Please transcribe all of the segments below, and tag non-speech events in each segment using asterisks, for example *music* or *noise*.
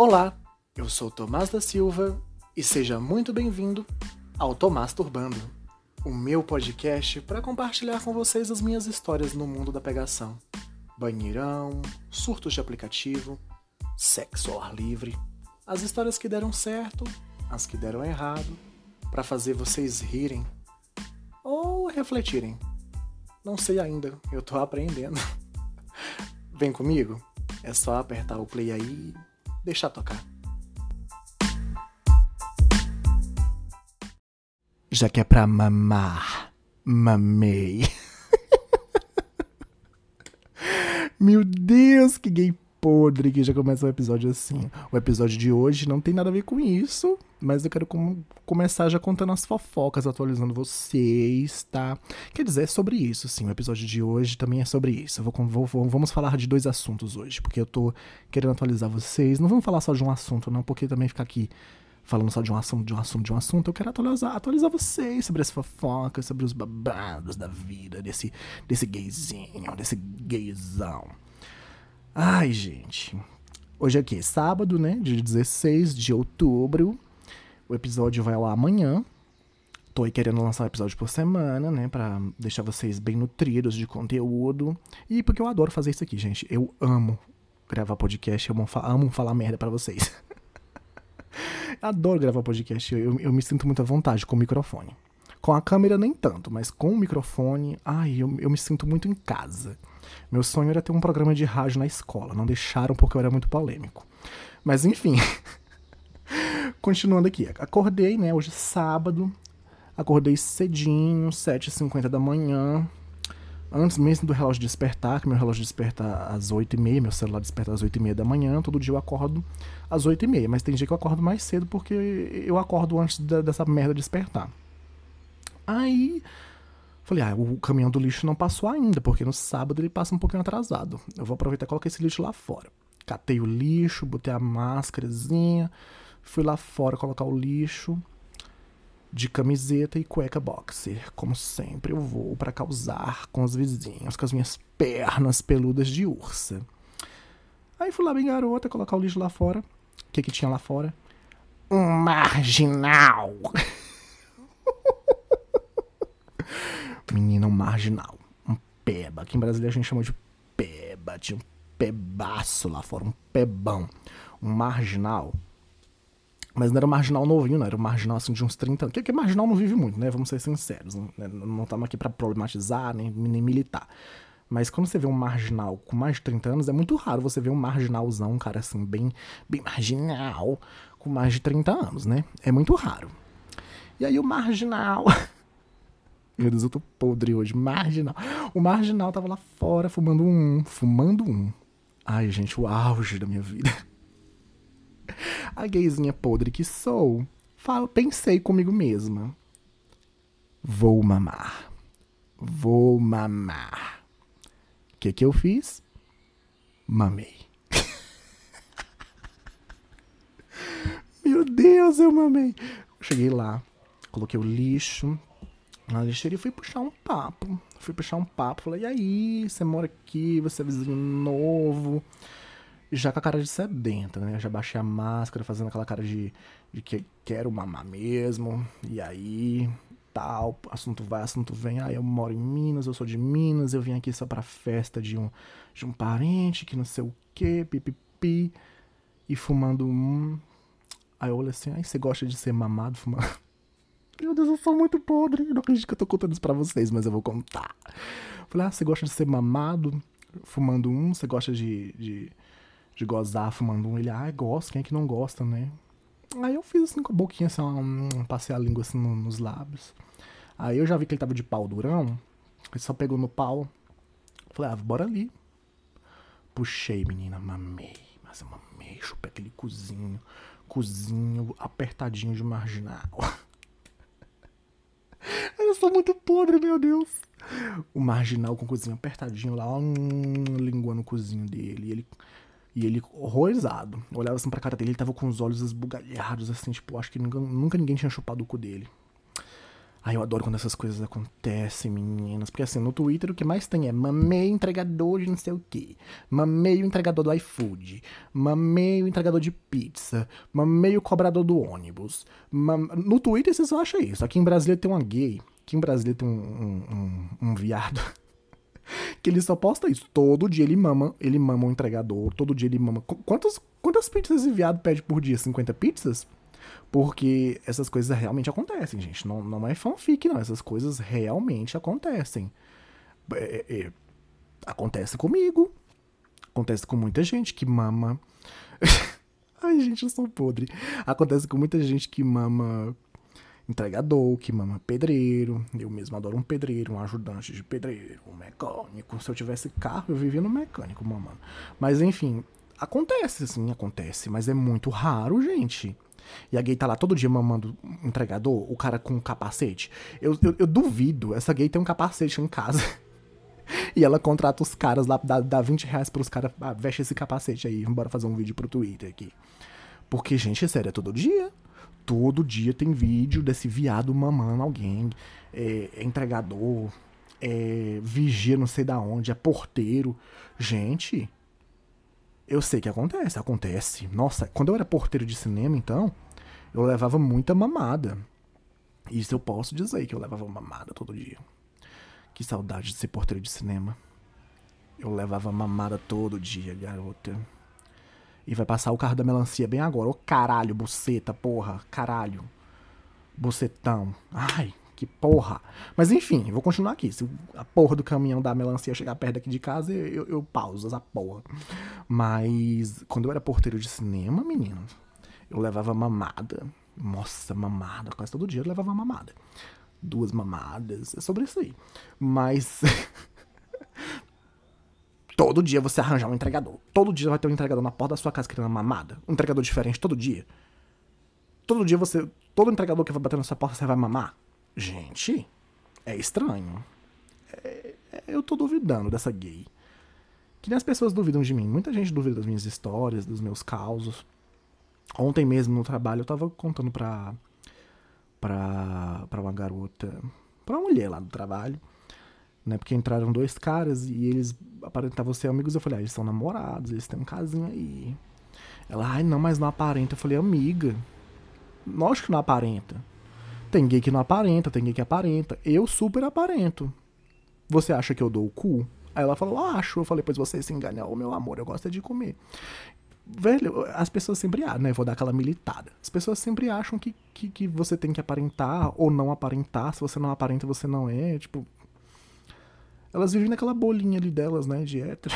Olá, eu sou Tomás da Silva e seja muito bem-vindo ao Tomás Turbando, o meu podcast para compartilhar com vocês as minhas histórias no mundo da pegação. Banheirão, surtos de aplicativo, sexo ao ar livre, as histórias que deram certo, as que deram errado, para fazer vocês rirem ou refletirem. Não sei ainda, eu tô aprendendo. *laughs* Vem comigo? É só apertar o play aí deixar tocar. Já que é pra mamar, mamei. *laughs* Meu Deus, que gay podre que já começa o episódio assim. O episódio de hoje não tem nada a ver com isso, mas eu quero com começar já contando as fofocas, atualizando vocês, tá? Quer dizer, é sobre isso, sim. O episódio de hoje também é sobre isso. Vou, vou, vamos falar de dois assuntos hoje, porque eu tô querendo atualizar vocês. Não vamos falar só de um assunto, não, porque também ficar aqui falando só de um assunto, de um assunto, de um assunto, eu quero atualizar, atualizar vocês sobre as fofocas, sobre os babados da vida, desse, desse gayzinho, desse gayzão. Ai, gente. Hoje é aqui, sábado, né? Dia 16 de outubro. O episódio vai lá amanhã. Tô aí querendo lançar um episódio por semana, né? Pra deixar vocês bem nutridos de conteúdo. E porque eu adoro fazer isso aqui, gente. Eu amo gravar podcast, eu amo, amo falar merda para vocês. *laughs* adoro gravar podcast, eu, eu me sinto muito à vontade com o microfone. Com a câmera nem tanto, mas com o microfone, ai, eu, eu me sinto muito em casa. Meu sonho era ter um programa de rádio na escola, não deixaram porque eu era muito polêmico. Mas enfim. *laughs* Continuando aqui, acordei, né, hoje é sábado, acordei cedinho, 7h50 da manhã, antes mesmo do relógio despertar, que meu relógio desperta às 8h30, meu celular desperta às 8h30 da manhã, todo dia eu acordo às 8h30, mas tem dia que eu acordo mais cedo porque eu acordo antes da, dessa merda despertar. Aí falei, ah, o caminhão do lixo não passou ainda, porque no sábado ele passa um pouquinho atrasado. Eu vou aproveitar e colocar esse lixo lá fora. Catei o lixo, botei a máscarazinha, fui lá fora colocar o lixo de camiseta e cueca boxer. Como sempre, eu vou para causar com os vizinhos, com as minhas pernas peludas de ursa. Aí fui lá bem garota, colocar o lixo lá fora. O que que tinha lá fora? Um marginal. *laughs* menina, um marginal. Um peba. Aqui em Brasília a gente chama de peba. Tinha um pebaço lá fora, um pebão. Um marginal. Mas não era um marginal novinho, não. Era um marginal assim de uns 30 anos. Que, que marginal não vive muito, né? Vamos ser sinceros. Né? Não estamos aqui para problematizar, nem, nem militar. Mas quando você vê um marginal com mais de 30 anos, é muito raro você ver um marginalzão, um cara assim, bem, bem marginal, com mais de 30 anos, né? É muito raro. E aí o marginal *laughs* Meu Deus, eu tô podre hoje. Marginal. O marginal tava lá fora fumando um. Fumando um. Ai, gente, o auge da minha vida. A gayzinha podre que sou, falo, pensei comigo mesma. Vou mamar. Vou mamar. O que que eu fiz? Mamei. *laughs* Meu Deus, eu mamei. Cheguei lá, coloquei o lixo, na lixeira e fui puxar um papo. Fui puxar um papo. Falei, e aí, você mora aqui, você é vizinho novo. Já com a cara de sedenta, né? já baixei a máscara, fazendo aquela cara de, de que quero mamar mesmo. E aí, tal, assunto vai, assunto vem. Ah, eu moro em Minas, eu sou de Minas, eu vim aqui só pra festa de um, de um parente que não sei o que, pipipi. E fumando um. Aí eu olhei assim, aí você gosta de ser mamado fumando? Meu Deus, eu sou muito podre. Eu não acredito que eu tô contando isso pra vocês, mas eu vou contar. Falei, ah, você gosta de ser mamado fumando um? Você gosta de, de, de gozar fumando um? Ele, ah, gosto. Quem é que não gosta, né? Aí eu fiz assim com a boquinha, assim, um, passei a língua assim no, nos lábios. Aí eu já vi que ele tava de pau durão. Ele só pegou no pau. Falei, ah, bora ali. Puxei, menina, mamei. Mas eu mamei, chupei aquele cozinho. Cozinho apertadinho de marginal. *laughs* *laughs* Eu sou muito podre, meu Deus. O marginal com o cozinho apertadinho lá, um, língua no cozinho dele. E ele, e ele horrorizado. Olhava assim pra cara dele, ele tava com os olhos esbugalhados, assim, tipo, acho que nunca, nunca ninguém tinha chupado o cu dele. Ai, eu adoro quando essas coisas acontecem, meninas. Porque assim, no Twitter o que mais tem é mamei entregador de não sei o quê. Mamei o entregador do iFood. Mamei o entregador de pizza. Mamei o cobrador do ônibus. No Twitter você só acha isso. Aqui em Brasília tem uma gay. Aqui em Brasília tem um, um, um, um viado. *laughs* que ele só posta isso. Todo dia ele mama, ele mama o entregador. Todo dia ele mama. Quantas, quantas pizzas esse viado pede por dia? 50 pizzas? Porque essas coisas realmente acontecem, gente. Não, não é fanfic, não. Essas coisas realmente acontecem. É, é, é acontece comigo. Acontece com muita gente que mama. *laughs* Ai, gente, eu sou podre. Acontece com muita gente que mama entregador, que mama pedreiro. Eu mesmo adoro um pedreiro, um ajudante de pedreiro, um mecânico. Se eu tivesse carro, eu vivia no mecânico mamando. Mas enfim, acontece, sim, acontece. Mas é muito raro, gente. E a gay tá lá todo dia mamando entregador, o cara com um capacete. Eu, eu, eu duvido, essa gay tem um capacete em casa. *laughs* e ela contrata os caras lá, dá, dá 20 reais pros caras, ah, veste esse capacete aí, bora fazer um vídeo pro Twitter aqui. Porque, gente, sério, é todo dia. Todo dia tem vídeo desse viado mamando alguém, é, é entregador, é vigia não sei da onde, é porteiro. Gente, eu sei que acontece, acontece. Nossa, quando eu era porteiro de cinema, então, eu levava muita mamada. Isso eu posso dizer que eu levava mamada todo dia. Que saudade de ser porteiro de cinema. Eu levava mamada todo dia, garota. E vai passar o carro da melancia bem agora. Ô caralho, buceta, porra, caralho. Bucetão. Ai, que porra. Mas enfim, vou continuar aqui. Se a porra do caminhão da melancia chegar perto daqui de casa, eu, eu pauso essa porra. Mas quando eu era porteiro de cinema, menino, eu levava mamada. Nossa, mamada. Quase todo dia eu levava mamada. Duas mamadas. É sobre isso aí. Mas. *laughs* todo dia você arranjar um entregador. Todo dia vai ter um entregador na porta da sua casa querendo mamada. Um entregador diferente todo dia. Todo dia você. Todo entregador que vai bater na sua porta, você vai mamar. Gente, é estranho. É, é, eu tô duvidando dessa gay. Que nem as pessoas duvidam de mim. Muita gente duvida das minhas histórias, dos meus causos. Ontem mesmo no trabalho eu tava contando pra. pra. pra uma garota. pra uma mulher lá do trabalho. Né? Porque entraram dois caras e eles aparentavam ser amigos. Eu falei, ah, eles são namorados, eles têm um casinho aí. Ela, ai não, mas não aparenta. Eu falei, amiga. Lógico que não aparenta. Tem gay que não aparenta, tem gay que aparenta. Eu super aparento. Você acha que eu dou o cu? Aí ela falou, acho. Eu falei, pois você se engana, o meu amor, eu gosto de comer. Velho, as pessoas sempre acham, né? Vou dar aquela militada. As pessoas sempre acham que, que, que você tem que aparentar ou não aparentar. Se você não aparenta, você não é. Tipo. Elas vivem naquela bolinha ali delas, né? De hétero.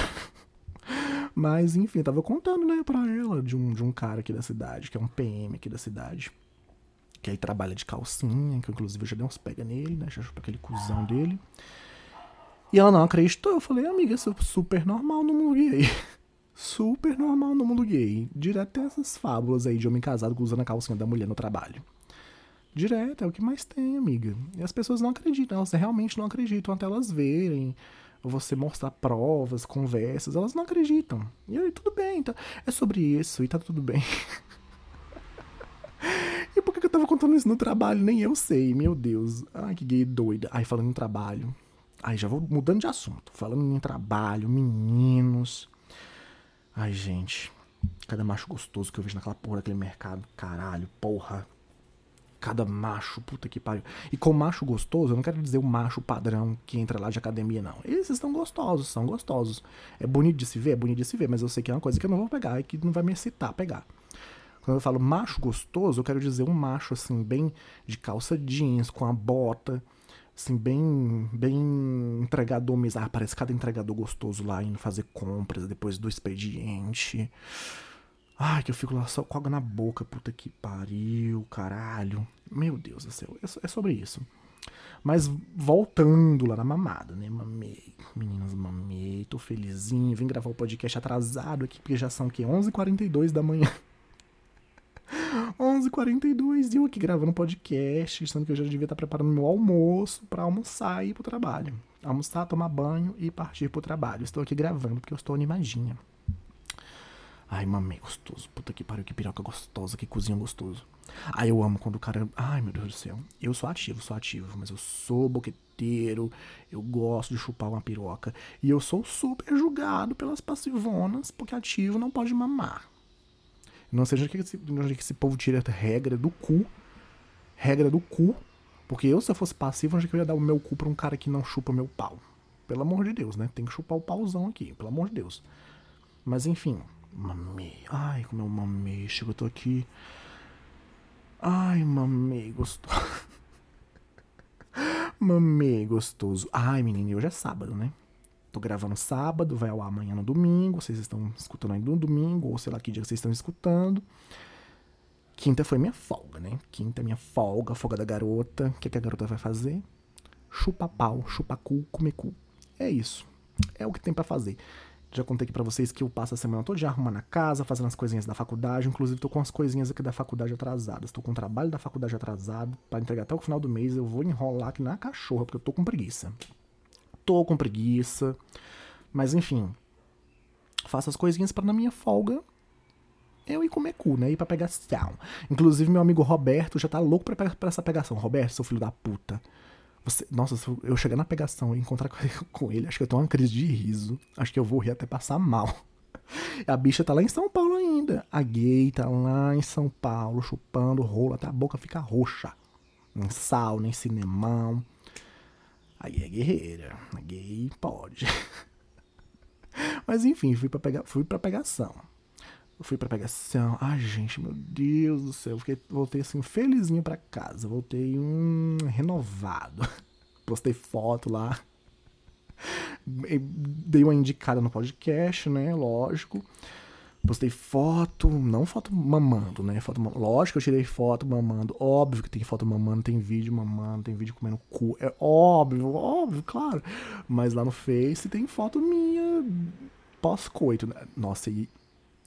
*laughs* Mas, enfim, eu tava contando, né, pra ela de um, de um cara aqui da cidade, que é um PM aqui da cidade que aí trabalha de calcinha, que inclusive eu já dei uns pega nele, né? Já chupa aquele cuzão dele. E ela não acreditou. Eu falei, amiga, isso é super normal no mundo gay. *laughs* super normal no mundo gay. Direto tem essas fábulas aí de homem casado usando a calcinha da mulher no trabalho. Direto, é o que mais tem, amiga. E as pessoas não acreditam, elas realmente não acreditam até elas verem. Você mostrar provas, conversas, elas não acreditam. E aí, tudo bem, tá? é sobre isso e tá tudo bem. *laughs* E por que eu tava contando isso no trabalho? Nem eu sei, meu Deus. Ai, que gay doida. Ai, falando em trabalho. Ai, já vou mudando de assunto. Falando em trabalho, meninos. Ai, gente. Cada macho gostoso que eu vejo naquela porra daquele mercado. Caralho, porra. Cada macho, puta que pariu. E com macho gostoso, eu não quero dizer o macho padrão que entra lá de academia, não. Esses estão gostosos, são gostosos. É bonito de se ver, é bonito de se ver, mas eu sei que é uma coisa que eu não vou pegar e que não vai me excitar pegar. Quando eu falo macho gostoso, eu quero dizer um macho assim, bem de calça jeans, com a bota, assim, bem bem entregador mesmo. Ah, parece cada entregador gostoso lá indo fazer compras depois do expediente. Ai, que eu fico lá só com água na boca, puta que pariu, caralho. Meu Deus do céu, é, é sobre isso. Mas voltando lá na mamada, né? Mamei. Meninas, mamei. Tô felizinho. Vim gravar o podcast atrasado aqui, porque já são o quê? 11h42 da manhã. 11h42 e eu aqui gravando podcast, sendo que eu já devia estar preparando meu almoço para almoçar e ir pro trabalho. Almoçar, tomar banho e partir pro trabalho. Estou aqui gravando porque eu estou animadinha. Ai, mamei, gostoso. Puta que pariu, que piroca gostosa, que cozinha gostoso. Ai, eu amo quando o cara. Ai, meu Deus do céu. Eu sou ativo, sou ativo, mas eu sou boqueteiro. Eu gosto de chupar uma piroca. E eu sou super julgado pelas passivonas, porque ativo não pode mamar. Não seja que esse, que esse povo tira regra do cu. Regra do cu. Porque eu, se eu fosse passivo, onde que eu ia dar o meu cu pra um cara que não chupa meu pau? Pelo amor de Deus, né? Tem que chupar o pauzão aqui, pelo amor de Deus. Mas enfim, mamei. Ai, como eu mamei. Chega, eu tô aqui. Ai, mamei, gostoso. *laughs* mamei, gostoso. Ai, menino, hoje é sábado, né? Tô gravando sábado, vai ao ar amanhã no domingo. Vocês estão escutando ainda no domingo, ou sei lá que dia vocês estão escutando. Quinta foi minha folga, né? Quinta é minha folga, folga da garota. O que, que a garota vai fazer? Chupa pau, chupa cu, comer cu. É isso. É o que tem para fazer. Já contei aqui pra vocês que eu passo a semana toda arrumando a casa, fazendo as coisinhas da faculdade. Inclusive, tô com as coisinhas aqui da faculdade atrasadas. Tô com o trabalho da faculdade atrasado. para entregar até o final do mês. Eu vou enrolar aqui na cachorra, porque eu tô com preguiça tô com preguiça. Mas enfim. Faço as coisinhas para na minha folga eu ir comer cu, né? Ir pra pegação. Inclusive, meu amigo Roberto já tá louco pra, pra essa pegação. Roberto, seu filho da puta. Você, nossa, se eu chegar na pegação e encontrar com ele, acho que eu tô uma crise de riso. Acho que eu vou rir até passar mal. *laughs* A bicha tá lá em São Paulo ainda. A gay tá lá em São Paulo, chupando rola, até a boca fica roxa. Nem sal, nem cinemão. A gay é guerreira. A gay pode. *laughs* Mas enfim, fui pra, pegar, fui pra pegação. fui pra pegação. Ai, gente, meu Deus do céu. Fiquei, voltei assim, felizinho pra casa. Voltei um renovado. *laughs* Postei foto lá. Dei uma indicada no podcast, né? Lógico. Postei foto, não foto mamando, né? Foto, lógico que eu tirei foto mamando. Óbvio que tem foto mamando, tem vídeo mamando, tem vídeo comendo cu. É óbvio, óbvio, claro. Mas lá no Face tem foto minha pós-coito. Né? Nossa, e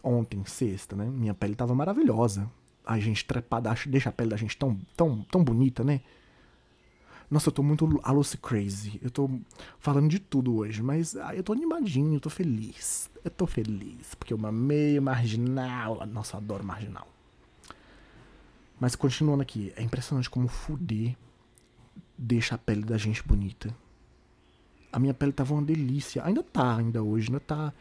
ontem, sexta, né? Minha pele tava maravilhosa. A gente trepada, deixa a pele da gente tão, tão, tão bonita, né? Nossa, eu tô muito a Lucy Crazy. Eu tô falando de tudo hoje, mas ah, eu tô animadinho, eu tô feliz. Eu tô feliz, porque eu mamei marginal. Nossa, eu adoro marginal. Mas continuando aqui, é impressionante como fuder deixa a pele da gente bonita. A minha pele tava uma delícia. Ainda tá, ainda hoje, ainda tá.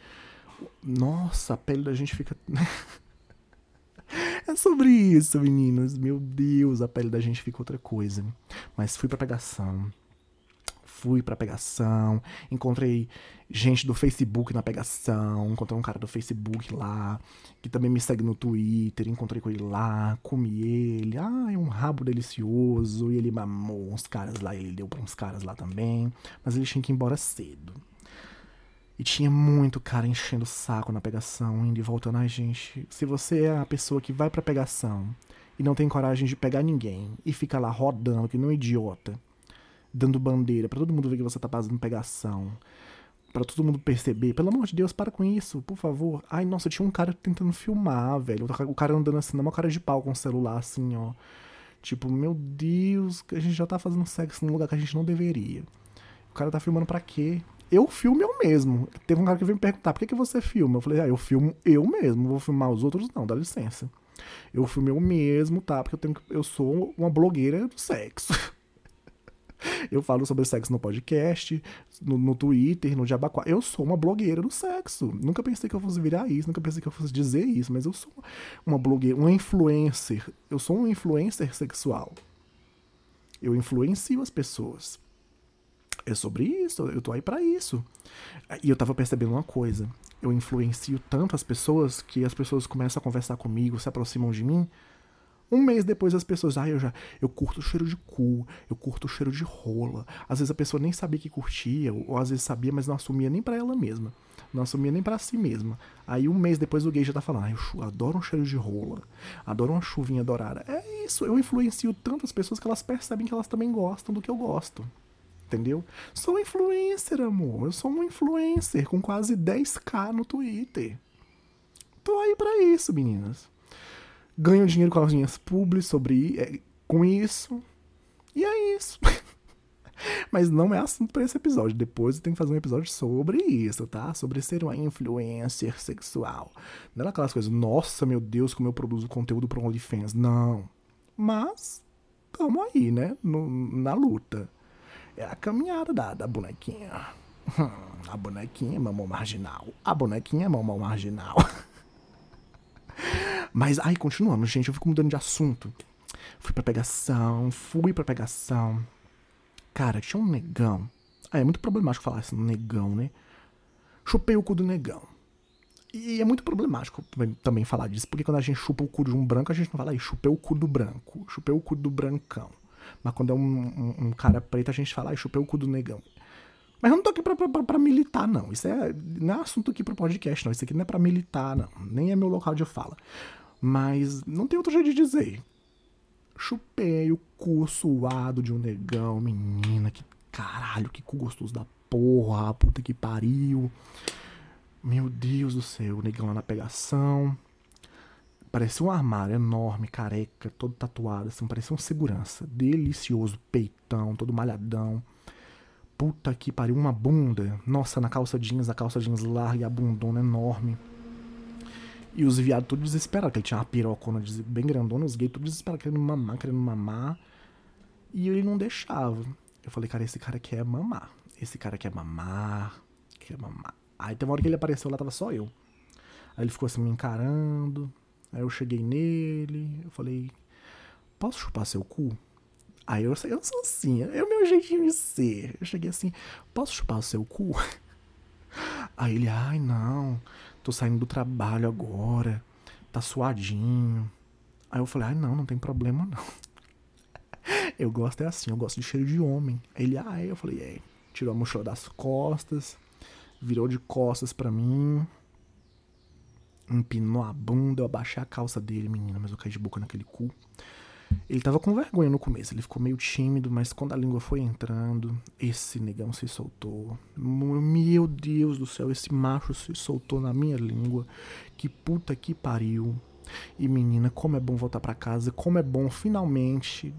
Nossa, a pele da gente fica. *laughs* É sobre isso, meninos. Meu Deus, a pele da gente fica outra coisa. Mas fui pra pegação. Fui pra pegação. Encontrei gente do Facebook na pegação. Encontrei um cara do Facebook lá. Que também me segue no Twitter. Encontrei com ele lá. Comi ele. Ah, é um rabo delicioso. E ele mamou uns caras lá. Ele deu pra uns caras lá também. Mas ele tinha que ir embora cedo. E tinha muito cara enchendo o saco na pegação, indo e voltando. Ai, gente, se você é a pessoa que vai pra pegação e não tem coragem de pegar ninguém e fica lá rodando que nem um idiota, dando bandeira para todo mundo ver que você tá fazendo pegação, para todo mundo perceber, pelo amor de Deus, para com isso, por favor. Ai, nossa, tinha um cara tentando filmar, velho. O cara andando assim, uma cara de pau com o celular, assim, ó. Tipo, meu Deus, a gente já tá fazendo sexo num lugar que a gente não deveria. O cara tá filmando pra quê? Eu filmo eu mesmo. Teve um cara que veio me perguntar, por que, que você filma? Eu falei, ah, eu filmo eu mesmo, vou filmar os outros não, dá licença. Eu filmo eu mesmo, tá? Porque eu, tenho, eu sou uma blogueira do sexo. *laughs* eu falo sobre sexo no podcast, no, no Twitter, no Jabaquá. Eu sou uma blogueira do sexo. Nunca pensei que eu fosse virar isso, nunca pensei que eu fosse dizer isso, mas eu sou uma blogueira, uma influencer. Eu sou um influencer sexual. Eu influencio as pessoas é sobre isso, eu tô aí para isso. E eu tava percebendo uma coisa. Eu influencio tanto as pessoas que as pessoas começam a conversar comigo, se aproximam de mim. Um mês depois as pessoas, ah, eu já eu curto o cheiro de cu, eu curto o cheiro de rola. Às vezes a pessoa nem sabia que curtia, ou às vezes sabia, mas não assumia nem para ela mesma. Não assumia nem para si mesma. Aí um mês depois o gay já tá falando, ah, eu adoro um cheiro de rola, adoro uma chuvinha dourada. É isso, eu influencio tantas pessoas que elas percebem que elas também gostam do que eu gosto entendeu? Sou influencer, amor. Eu sou um influencer com quase 10k no Twitter. Tô aí para isso, meninas. Ganho dinheiro com as minhas publis sobre é, com isso. E é isso. *laughs* Mas não é assunto para esse episódio. Depois eu tenho que fazer um episódio sobre isso, tá? Sobre ser uma influencer sexual. Não é aquelas coisas, nossa, meu Deus, como eu produzo conteúdo para OnlyFans. Não. Mas, tamo aí, né? No, na luta. É a caminhada da, da bonequinha. Hum, a bonequinha é mamão marginal. A bonequinha é mamão marginal. *laughs* Mas, ai, continuando, gente, eu fico mudando de assunto. Fui pra pegação, fui pra pegação. Cara, tinha um negão. Ah, é muito problemático falar assim, negão, né? Chupei o cu do negão. E é muito problemático também falar disso, porque quando a gente chupa o cu de um branco, a gente não fala aí, chupei o cu do branco, chupei o cu do brancão. Mas quando é um, um, um cara preto, a gente fala, aí, chupei o cu do negão. Mas eu não tô aqui pra, pra, pra, militar, não. Isso é, não é assunto aqui pro podcast, não. Isso aqui não é pra militar, não. Nem é meu local de fala. Mas não tem outro jeito de dizer. Chupei o cu suado de um negão, menina, que caralho, que cu gostoso da porra, puta que pariu. Meu Deus do céu, o negão lá na pegação. Parecia um armário enorme, careca, todo tatuado, assim, parecia um segurança. Delicioso, peitão, todo malhadão. Puta que pariu, uma bunda. Nossa, na calça jeans, a calça jeans larga e a bundona enorme. E os viados todos desesperados, que ele tinha uma pirocona bem grandona, os gays todos desesperados, querendo mamar, querendo mamar. E ele não deixava. Eu falei, cara, esse cara quer mamar. Esse cara quer mamar, quer mamar. Aí tem uma hora que ele apareceu lá, tava só eu. Aí ele ficou assim me encarando. Aí eu cheguei nele, eu falei, posso chupar seu cu? Aí eu, eu sou assim, é o meu jeitinho de ser. Eu cheguei assim, posso chupar o seu cu? *laughs* Aí ele, ai não, tô saindo do trabalho agora, tá suadinho. Aí eu falei, ai não, não tem problema não. *laughs* Eu gosto é assim, eu gosto de cheiro de homem. Aí ele, ai, eu falei, é. Tirou a mochila das costas, virou de costas pra mim, empinou a bunda, eu abaixei a calça dele, menina, mas eu caí de boca naquele cu. Ele tava com vergonha no começo, ele ficou meio tímido, mas quando a língua foi entrando, esse negão se soltou. Meu Deus do céu, esse macho se soltou na minha língua. Que puta que pariu. E menina, como é bom voltar para casa, como é bom finalmente,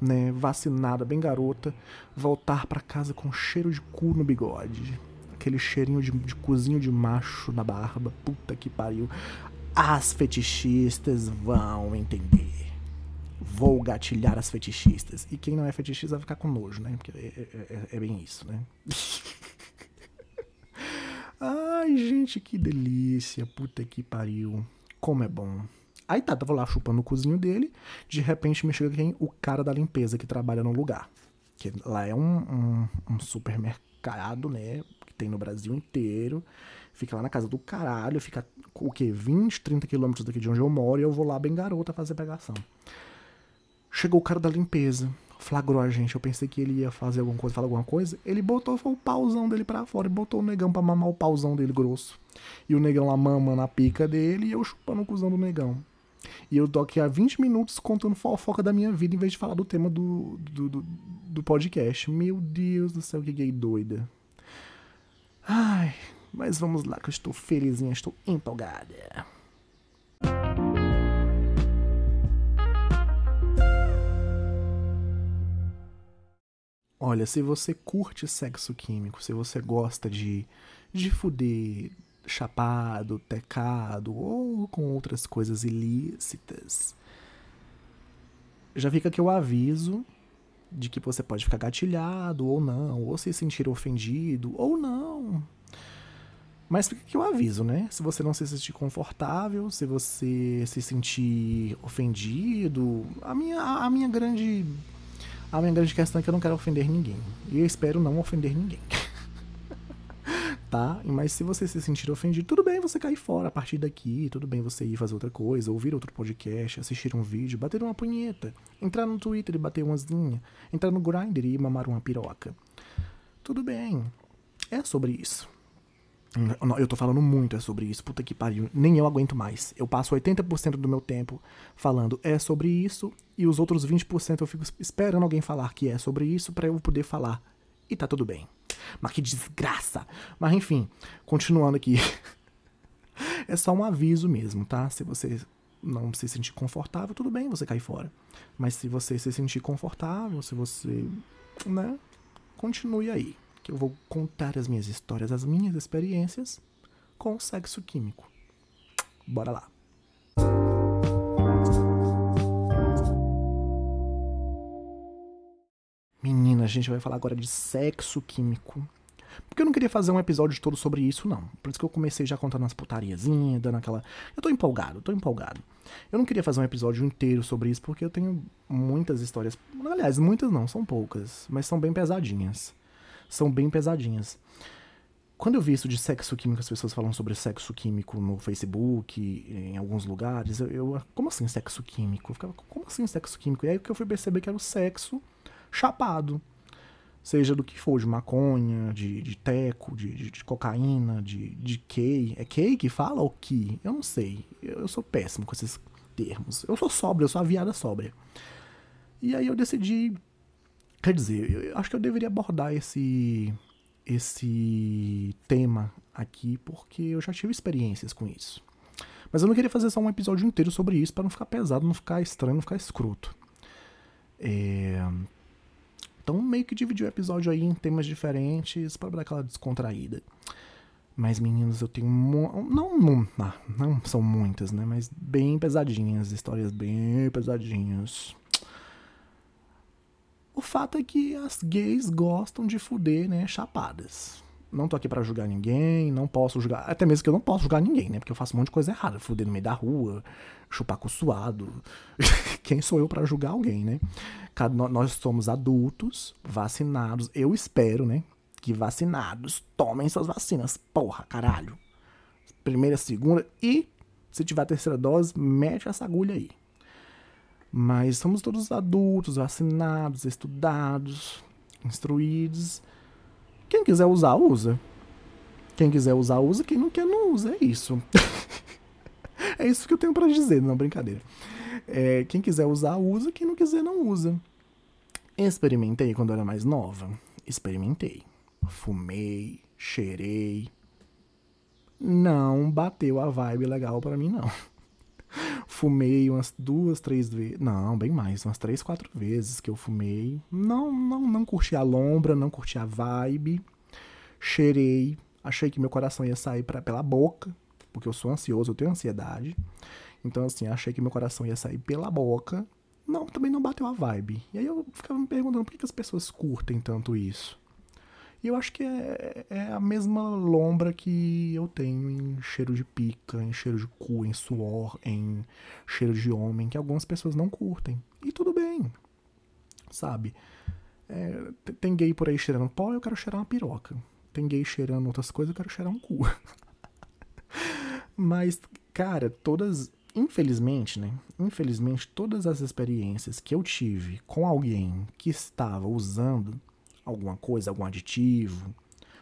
né, vacinada, bem garota, voltar para casa com cheiro de cu no bigode. Aquele cheirinho de, de cozinho de macho na barba. Puta que pariu. As fetichistas vão entender. Vou gatilhar as fetichistas. E quem não é fetichista vai ficar com nojo, né? Porque é, é, é, é bem isso, né? *laughs* Ai, gente, que delícia. Puta que pariu. Como é bom. Aí tá, tava lá chupando o cozinho dele. De repente me chega quem? O cara da limpeza que trabalha no lugar. Que lá é um, um, um supermercado, né? Tem no Brasil inteiro. Fica lá na casa do caralho. Fica o quê? 20, 30 quilômetros daqui de onde eu moro. E eu vou lá bem garota fazer pegação. Chegou o cara da limpeza, flagrou a gente. Eu pensei que ele ia fazer alguma coisa, falar alguma coisa. Ele botou foi o pauzão dele pra fora e botou o negão pra mamar o pauzão dele grosso. E o negão lá mamando a pica dele e eu chupando o cuzão do negão. E eu tô aqui há 20 minutos contando fofoca da minha vida em vez de falar do tema do, do, do, do podcast. Meu Deus do céu, que gay doida. Ai, mas vamos lá que eu estou felizinha, estou empolgada. Olha, se você curte sexo químico, se você gosta de, de fuder chapado, tecado ou com outras coisas ilícitas, já fica aqui o aviso de que você pode ficar gatilhado ou não, ou se sentir ofendido ou não. Mas fica aqui o aviso, né? Se você não se sentir confortável, se você se sentir ofendido, a minha, a minha grande a minha grande questão é que eu não quero ofender ninguém. E eu espero não ofender ninguém. *laughs* tá? Mas se você se sentir ofendido, tudo bem você cair fora a partir daqui, tudo bem você ir fazer outra coisa, ouvir outro podcast, assistir um vídeo, bater uma punheta, entrar no Twitter e bater umas linhas, entrar no Grindr e mamar uma piroca. Tudo bem. É sobre isso. Eu tô falando muito é sobre isso, puta que pariu. Nem eu aguento mais. Eu passo 80% do meu tempo falando é sobre isso e os outros 20% eu fico esperando alguém falar que é sobre isso para eu poder falar. E tá tudo bem. Mas que desgraça. Mas enfim, continuando aqui. *laughs* é só um aviso mesmo, tá? Se você não se sentir confortável, tudo bem você cair fora. Mas se você se sentir confortável, se você né? Continue aí, que eu vou contar as minhas histórias, as minhas experiências com o sexo químico. Bora lá. Menina, a gente vai falar agora de sexo químico. Porque eu não queria fazer um episódio todo sobre isso, não. Por isso que eu comecei já contando as putariazinhas, dando aquela. Eu tô empolgado, tô empolgado. Eu não queria fazer um episódio inteiro sobre isso, porque eu tenho muitas histórias. Aliás, muitas não, são poucas, mas são bem pesadinhas. São bem pesadinhas. Quando eu vi isso de sexo químico, as pessoas falam sobre sexo químico no Facebook, em alguns lugares, eu, eu como assim sexo químico? Eu ficava, como assim sexo químico? E aí que eu fui perceber que era o sexo chapado. Seja do que for, de maconha, de, de teco, de, de, de cocaína, de, de key. É key que fala ou que? Eu não sei. Eu, eu sou péssimo com esses termos. Eu sou sóbria, eu sou a viada sóbria. E aí eu decidi. Quer dizer, eu acho que eu deveria abordar esse esse tema aqui porque eu já tive experiências com isso. Mas eu não queria fazer só um episódio inteiro sobre isso para não ficar pesado, não ficar estranho, não ficar escroto. É... Então meio que dividi o episódio aí em temas diferentes para dar aquela descontraída. Mas meninos, eu tenho não, não, ah, não são muitas, né, mas bem pesadinhas, histórias bem pesadinhas. O fato é que as gays gostam de fuder, né, chapadas. Não tô aqui para julgar ninguém, não posso julgar, até mesmo que eu não posso julgar ninguém, né, porque eu faço um monte de coisa errada, fuder no meio da rua, chupar com suado. *laughs* Quem sou eu para julgar alguém, né? Nós somos adultos, vacinados, eu espero, né, que vacinados tomem suas vacinas, porra, caralho. Primeira, segunda e se tiver a terceira dose, mete essa agulha aí. Mas somos todos adultos, vacinados, estudados, instruídos. Quem quiser usar, usa. Quem quiser usar, usa. Quem não quer, não usa. É isso. *laughs* é isso que eu tenho para dizer, não brincadeira. É, quem quiser usar, usa. Quem não quiser, não usa. Experimentei quando era mais nova. Experimentei. Fumei, cheirei. Não bateu a vibe legal para mim, não. Fumei umas duas, três vezes. Não, bem mais, umas três, quatro vezes que eu fumei. Não, não, não curti a lombra, não curti a vibe. Cheirei. Achei que meu coração ia sair pra, pela boca, porque eu sou ansioso, eu tenho ansiedade. Então, assim, achei que meu coração ia sair pela boca. Não, também não bateu a vibe. E aí eu ficava me perguntando por que as pessoas curtem tanto isso. E eu acho que é, é a mesma lombra que eu tenho em cheiro de pica, em cheiro de cu, em suor, em cheiro de homem, que algumas pessoas não curtem. E tudo bem, sabe? É, tem gay por aí cheirando pó, eu quero cheirar uma piroca. Tem gay cheirando outras coisas, eu quero cheirar um cu. *laughs* Mas, cara, todas. Infelizmente, né? Infelizmente, todas as experiências que eu tive com alguém que estava usando alguma coisa, algum aditivo.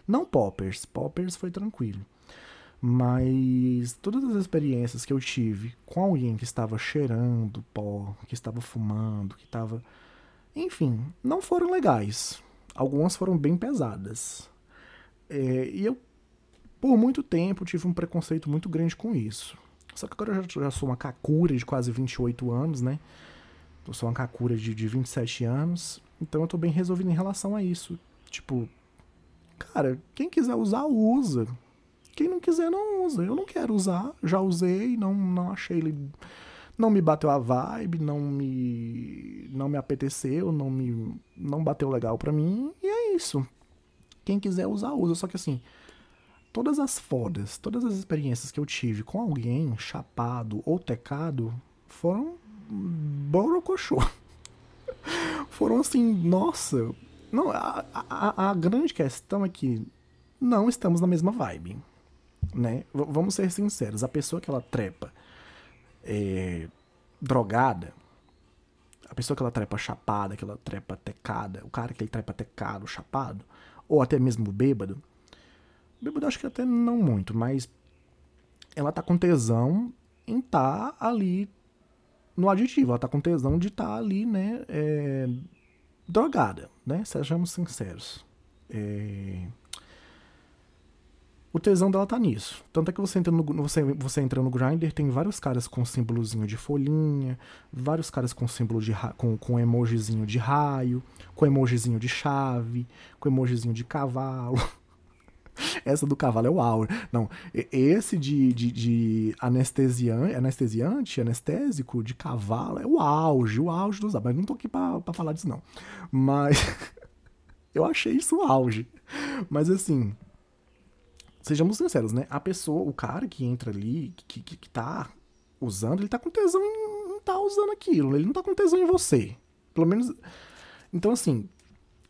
Não poppers, poppers foi tranquilo. Mas todas as experiências que eu tive com alguém que estava cheirando pó, que estava fumando, que estava. Enfim, não foram legais. Algumas foram bem pesadas. É, e eu, por muito tempo, tive um preconceito muito grande com isso. Só que agora eu já, já sou uma kakura de quase 28 anos, né? Eu sou uma kakura de, de 27 anos. Então eu tô bem resolvido em relação a isso. Tipo, cara, quem quiser usar, usa. Quem não quiser, não usa. Eu não quero usar, já usei, não, não achei ele. Não me bateu a vibe, não me. não me apeteceu, não me. não bateu legal pra mim. E é isso. Quem quiser usar, usa. Só que assim, todas as fodas, todas as experiências que eu tive com alguém chapado ou tecado foram borocochô. *laughs* foram assim, nossa. Não, a, a, a, grande questão é que não estamos na mesma vibe. Né? V vamos ser sinceros, a pessoa que ela trepa é, drogada, a pessoa que ela trepa chapada, que ela trepa tecada, o cara que ele trepa tecado, chapado, ou até mesmo bêbado, bêbado acho que até não muito, mas ela tá com tesão em tá ali no aditivo. Ela tá com tesão de estar tá ali, né? É, drogada, né? Sejamos sinceros. É... O tesão dela tá nisso. Tanto é que você entra no, você, você entra no Grindr, tem vários caras com símbolozinho de folhinha, vários caras com símbolo de com, com emojizinho de raio, com emojizinho de chave, com emojizinho de cavalo. *laughs* Essa do cavalo é o auge. Não, esse de, de, de anestesiante, anestesiante, anestésico, de cavalo, é o auge, o auge dos. Mas não tô aqui pra, pra falar disso, não. Mas. *laughs* eu achei isso o auge. Mas assim. Sejamos sinceros, né? A pessoa, o cara que entra ali, que, que, que tá usando, ele tá com tesão em não tá usando aquilo. Ele não tá com tesão em você. Pelo menos. Então, assim,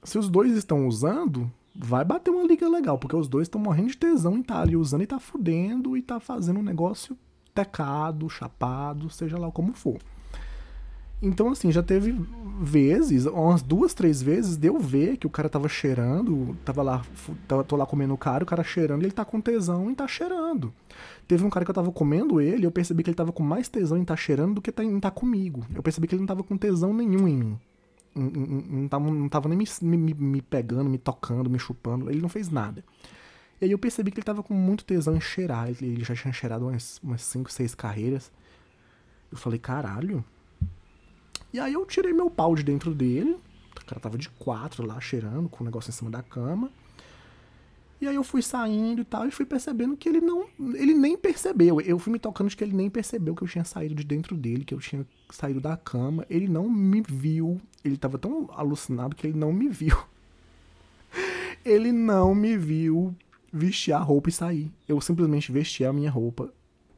se os dois estão usando, vai bater uma liga legal, porque os dois estão morrendo de tesão em tá ali usando e tá fudendo e tá fazendo um negócio tecado, chapado, seja lá como for. Então, assim, já teve vezes, umas duas, três vezes, deu ver que o cara tava cheirando, tava lá, tava, tô lá comendo o cara, o cara cheirando, ele tá com tesão e tá cheirando. Teve um cara que eu tava comendo ele, eu percebi que ele tava com mais tesão em tá cheirando do que tá, em tá comigo. Eu percebi que ele não tava com tesão nenhum em mim não tava, nem me, me, me, pegando, me tocando, me chupando, ele não fez nada. E aí eu percebi que ele tava com muito tesão em cheirar, ele já tinha cheirado umas 5, 6 carreiras. Eu falei, caralho. E aí eu tirei meu pau de dentro dele, o cara tava de quatro lá, cheirando, com o negócio em cima da cama. E aí eu fui saindo e tal, e fui percebendo que ele não. Ele nem percebeu. Eu fui me tocando de que ele nem percebeu que eu tinha saído de dentro dele, que eu tinha saído da cama. Ele não me viu. Ele tava tão alucinado que ele não me viu. *laughs* ele não me viu vestir a roupa e sair. Eu simplesmente vesti a minha roupa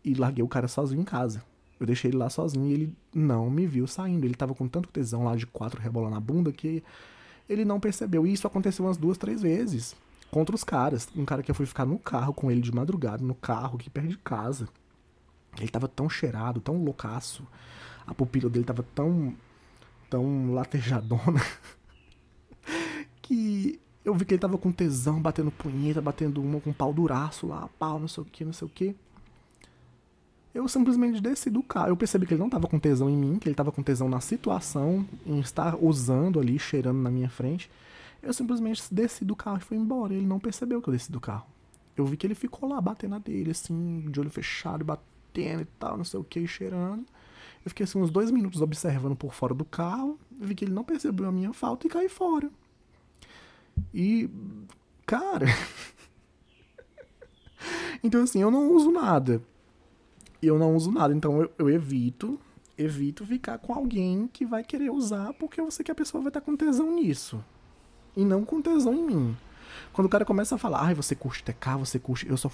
e larguei o cara sozinho em casa. Eu deixei ele lá sozinho e ele não me viu saindo. Ele tava com tanto tesão lá de quatro rebolando na bunda que ele não percebeu. E isso aconteceu umas duas, três vezes contra os caras. Um cara que eu fui ficar no carro com ele de madrugada, no carro aqui perto de casa. Ele tava tão cheirado, tão loucaço. A pupila dele tava tão. tão latejadona. *laughs* que eu vi que ele tava com tesão, batendo punheta, batendo uma com pau duraço lá, pau, não sei o que, não sei o que. Eu simplesmente desci do carro. Eu percebi que ele não tava com tesão em mim, que ele tava com tesão na situação, em estar usando ali, cheirando na minha frente. Eu simplesmente desci do carro e fui embora. Ele não percebeu que eu desci do carro. Eu vi que ele ficou lá batendo a dele, assim, de olho fechado, batendo e tal, não sei o que, cheirando. Eu fiquei assim uns dois minutos observando por fora do carro, vi que ele não percebeu a minha falta e caí fora. E, cara. *laughs* então, assim, eu não uso nada. Eu não uso nada, então eu, eu evito evito ficar com alguém que vai querer usar porque eu sei que a pessoa vai estar com tesão nisso e não com tesão em mim. Quando o cara começa a falar, ai, você curte tecar, você curte. Eu só,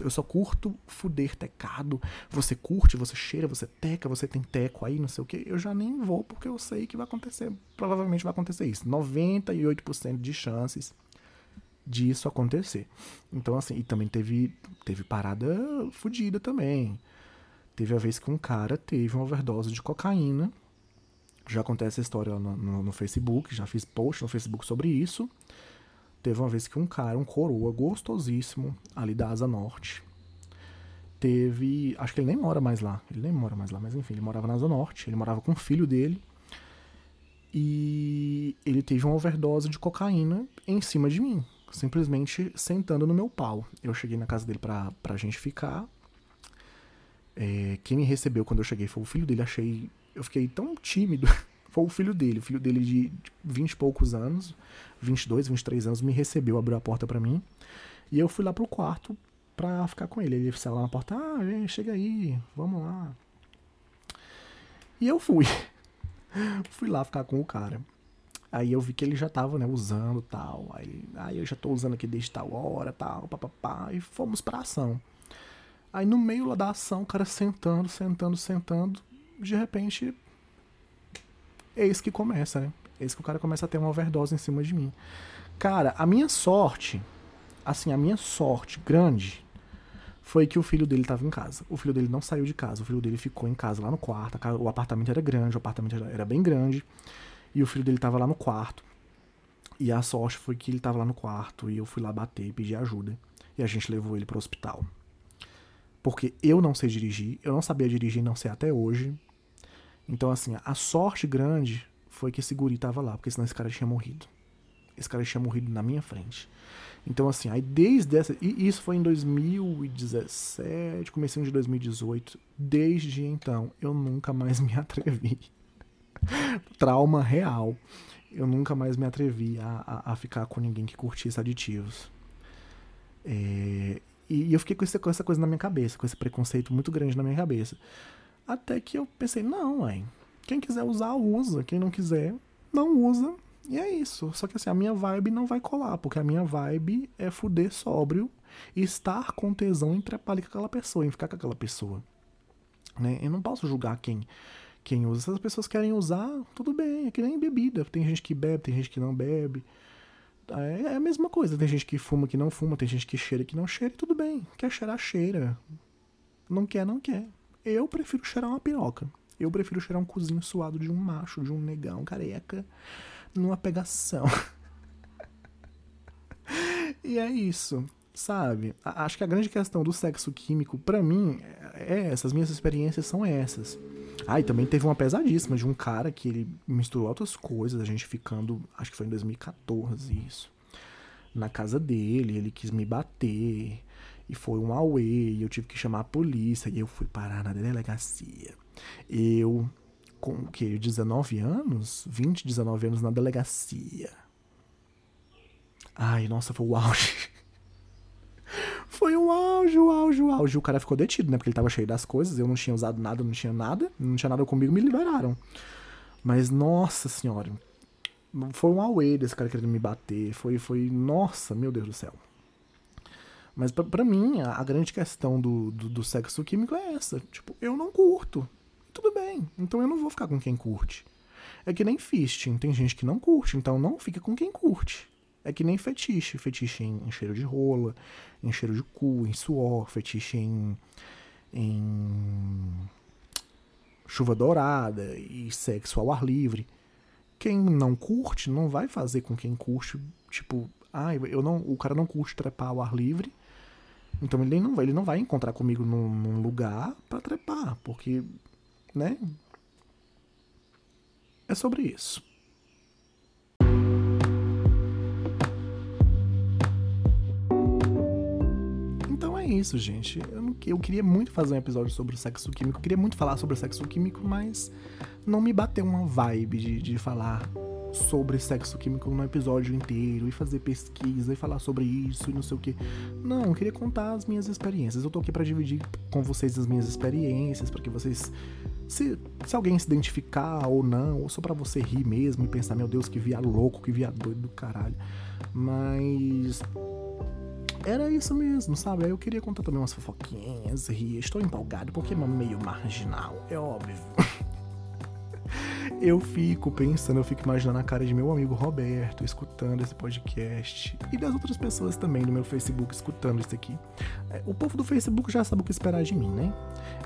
eu só curto fuder tecado. Você curte, você cheira, você teca, você tem teco aí, não sei o que. Eu já nem vou porque eu sei que vai acontecer. Provavelmente vai acontecer isso. 98% de chances disso acontecer. Então, assim, e também teve, teve parada fodida também. Teve a vez que um cara teve uma overdose de cocaína já acontece a história no, no, no, Facebook, já fiz post no Facebook sobre isso. Teve uma vez que um cara, um coroa gostosíssimo, ali da Asa Norte, teve. Acho que ele nem mora mais lá. Ele nem mora mais lá, mas enfim, ele morava na Asa Norte, ele morava com o filho dele. E ele teve uma overdose de cocaína em cima de mim, simplesmente sentando no meu pau. Eu cheguei na casa dele pra, pra gente ficar. É, quem me recebeu quando eu cheguei foi o filho dele, achei eu fiquei tão tímido. *laughs* Foi o filho dele, o filho dele de 20 e poucos anos, 22, 23 anos, me recebeu, abriu a porta para mim. E eu fui lá pro quarto pra ficar com ele. Ele saiu lá na porta, ah, vem, chega aí, vamos lá. E eu fui. *laughs* fui lá ficar com o cara. Aí eu vi que ele já tava, né, usando tal. Aí, aí eu já tô usando aqui desde tal hora, tal, papapá. E fomos pra ação. Aí no meio lá da ação, o cara sentando, sentando, sentando de repente, eis que começa, né? Eis que o cara começa a ter uma overdose em cima de mim. Cara, a minha sorte, assim, a minha sorte grande foi que o filho dele estava em casa. O filho dele não saiu de casa, o filho dele ficou em casa lá no quarto. O apartamento era grande, o apartamento era bem grande. E o filho dele estava lá no quarto. E a sorte foi que ele estava lá no quarto e eu fui lá bater e pedir ajuda. E a gente levou ele para o hospital. Porque eu não sei dirigir, eu não sabia dirigir, não sei até hoje. Então, assim, a sorte grande foi que esse guri tava lá, porque senão esse cara tinha morrido. Esse cara tinha morrido na minha frente. Então, assim, aí desde essa. E isso foi em 2017, comecinho de 2018. Desde então, eu nunca mais me atrevi. *laughs* Trauma real. Eu nunca mais me atrevi a, a, a ficar com ninguém que curtisse aditivos. É, e, eu fiquei com, esse, com essa coisa na minha cabeça, com esse preconceito muito grande na minha cabeça. Até que eu pensei, não, mãe. Quem quiser usar, usa. Quem não quiser, não usa. E é isso. Só que assim, a minha vibe não vai colar, porque a minha vibe é fuder sóbrio e estar com tesão em trepar com aquela pessoa, em ficar com aquela pessoa. Né? Eu não posso julgar quem, quem usa. Se as pessoas querem usar, tudo bem. É que nem bebida. Tem gente que bebe, tem gente que não bebe. É, é a mesma coisa. Tem gente que fuma que não fuma, tem gente que cheira que não cheira, e tudo bem. Quer cheirar, cheira. Não quer, não quer. Eu prefiro cheirar uma piroca. Eu prefiro cheirar um cozinho suado de um macho, de um negão careca, numa pegação. *laughs* e é isso, sabe? Acho que a grande questão do sexo químico, para mim, é essa. As minhas experiências são essas. Ah, e também teve uma pesadíssima de um cara que ele misturou outras coisas, a gente ficando, acho que foi em 2014 isso. Na casa dele, ele quis me bater. E foi um away, e eu tive que chamar a polícia, e eu fui parar na delegacia. Eu, com o que, 19 anos? 20, 19 anos na delegacia. Ai, nossa, foi o auge. *laughs* foi o auge, o auge, o auge. O cara ficou detido, né? Porque ele tava cheio das coisas, eu não tinha usado nada, não tinha nada, não tinha nada comigo, me liberaram. Mas, nossa senhora, foi um away desse cara querendo me bater. Foi, foi, nossa, meu Deus do céu. Mas para mim, a, a, grande questão do, do, do, sexo químico é essa. Tipo, eu não curto. Tudo bem. Então eu não vou ficar com quem curte. É que nem fisting. Tem gente que não curte, então não fica com quem curte. É que nem fetiche. Fetiche em, em cheiro de rola, em cheiro de cu, em suor, fetiche em, em chuva dourada e sexo ao ar livre. Quem não curte, não vai fazer com quem curte, tipo, ah, eu não, o cara não curte trepar ao ar livre, então ele não vai, ele não vai encontrar comigo num, num lugar para trepar, porque, né? É sobre isso. Então é isso, gente. Eu, não, eu queria muito fazer um episódio sobre o sexo químico, eu queria muito falar sobre o sexo químico, mas não me bateu uma vibe de, de falar sobre sexo químico no episódio inteiro e fazer pesquisa e falar sobre isso e não sei o que. Não, eu queria contar as minhas experiências. Eu tô aqui para dividir com vocês as minhas experiências, para que vocês se, se alguém se identificar ou não, ou só para você rir mesmo e pensar, meu Deus, que via louco, que via doido do caralho. Mas era isso mesmo, sabe? Eu queria contar também umas fofoquinhas, rir. Estou empolgado porque é meio marginal, é óbvio. *laughs* eu fico pensando, eu fico imaginando a cara de meu amigo Roberto escutando esse podcast e das outras pessoas também do meu Facebook escutando isso aqui. É, o povo do Facebook já sabe o que esperar de mim, né?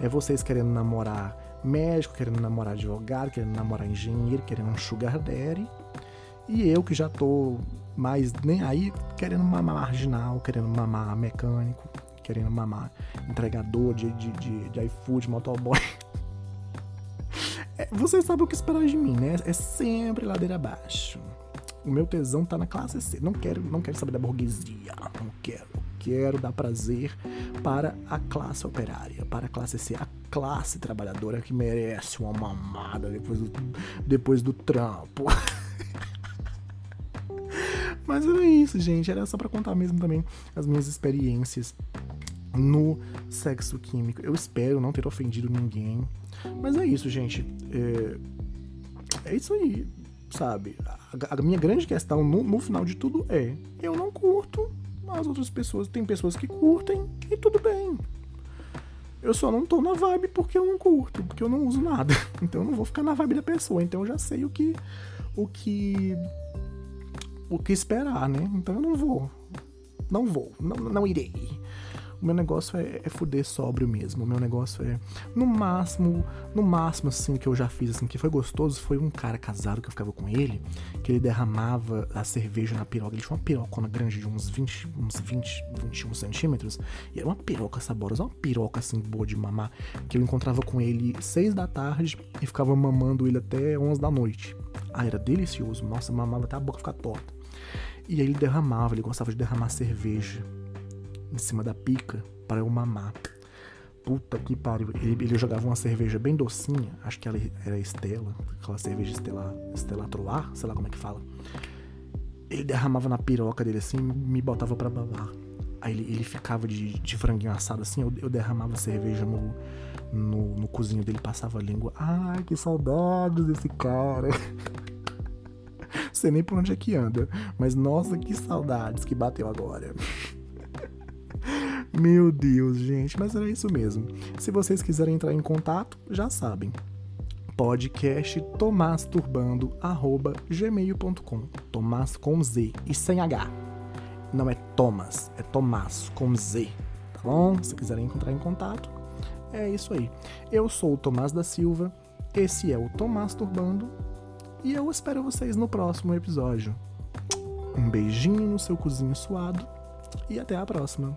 É vocês querendo namorar médico, querendo namorar advogado, querendo namorar engenheiro, querendo um sugar daddy. E eu que já tô mais nem aí querendo mamar marginal, querendo mamar mecânico, querendo mamar entregador de, de, de, de iFood, motoboy. *laughs* É, vocês sabem o que esperar de mim, né? É sempre ladeira abaixo. O meu tesão tá na classe C. Não quero, não quero saber da burguesia. Não quero. Quero dar prazer para a classe operária, para a classe C, a classe trabalhadora que merece uma mamada depois do, depois do trampo. *laughs* Mas era isso, gente. Era só para contar mesmo também as minhas experiências no sexo químico. Eu espero não ter ofendido ninguém. Mas é isso, gente. É, é isso aí, sabe? A, a minha grande questão no, no, final de tudo é: eu não curto, as outras pessoas. Tem pessoas que curtem e tudo bem. Eu só não tô na vibe porque eu não curto, porque eu não uso nada. *laughs* Então eu não vou ficar na vibe da pessoa. Então eu já sei o que. O que. O que esperar, né? Então eu não vou. Não vou. Não, não irei. O meu negócio é, é fuder sóbrio mesmo. O meu negócio é. No máximo, no máximo, assim, que eu já fiz, assim, que foi gostoso, foi um cara casado que eu ficava com ele, que ele derramava a cerveja na piroca. Ele tinha uma pirocona grande de uns 20, uns 20, 21 centímetros. E era uma piroca saborosa, uma piroca assim, boa de mamar. Que eu encontrava com ele 6 da tarde e ficava mamando ele até 11 da noite. Ah, era delicioso. Nossa, mamava até a boca ficar torta. E aí ele derramava, ele gostava de derramar cerveja em cima da pica para eu mamar. Puta que pariu. Ele, ele jogava uma cerveja bem docinha, acho que ela era Estela, aquela cerveja Estela, Estela Troar, sei lá como é que fala. Ele derramava na piroca dele assim me botava para babar. Aí ele, ele ficava de, de franguinho assado assim, eu, eu derramava cerveja no, no, no cozinho dele, passava a língua. Ai, que saudades desse cara. *laughs* Sei nem por onde é que anda, mas nossa, que saudades que bateu agora. Meu Deus, gente, mas era isso mesmo. Se vocês quiserem entrar em contato, já sabem. Podcast tomasturbando@gmail.com. Tomás com Z e sem H. Não é Thomas, é Tomás com Z, tá bom? Se quiserem entrar em contato, é isso aí. Eu sou o Tomás da Silva, esse é o Tomás Turbando e eu espero vocês no próximo episódio. Um beijinho no seu cozinho suado e até a próxima.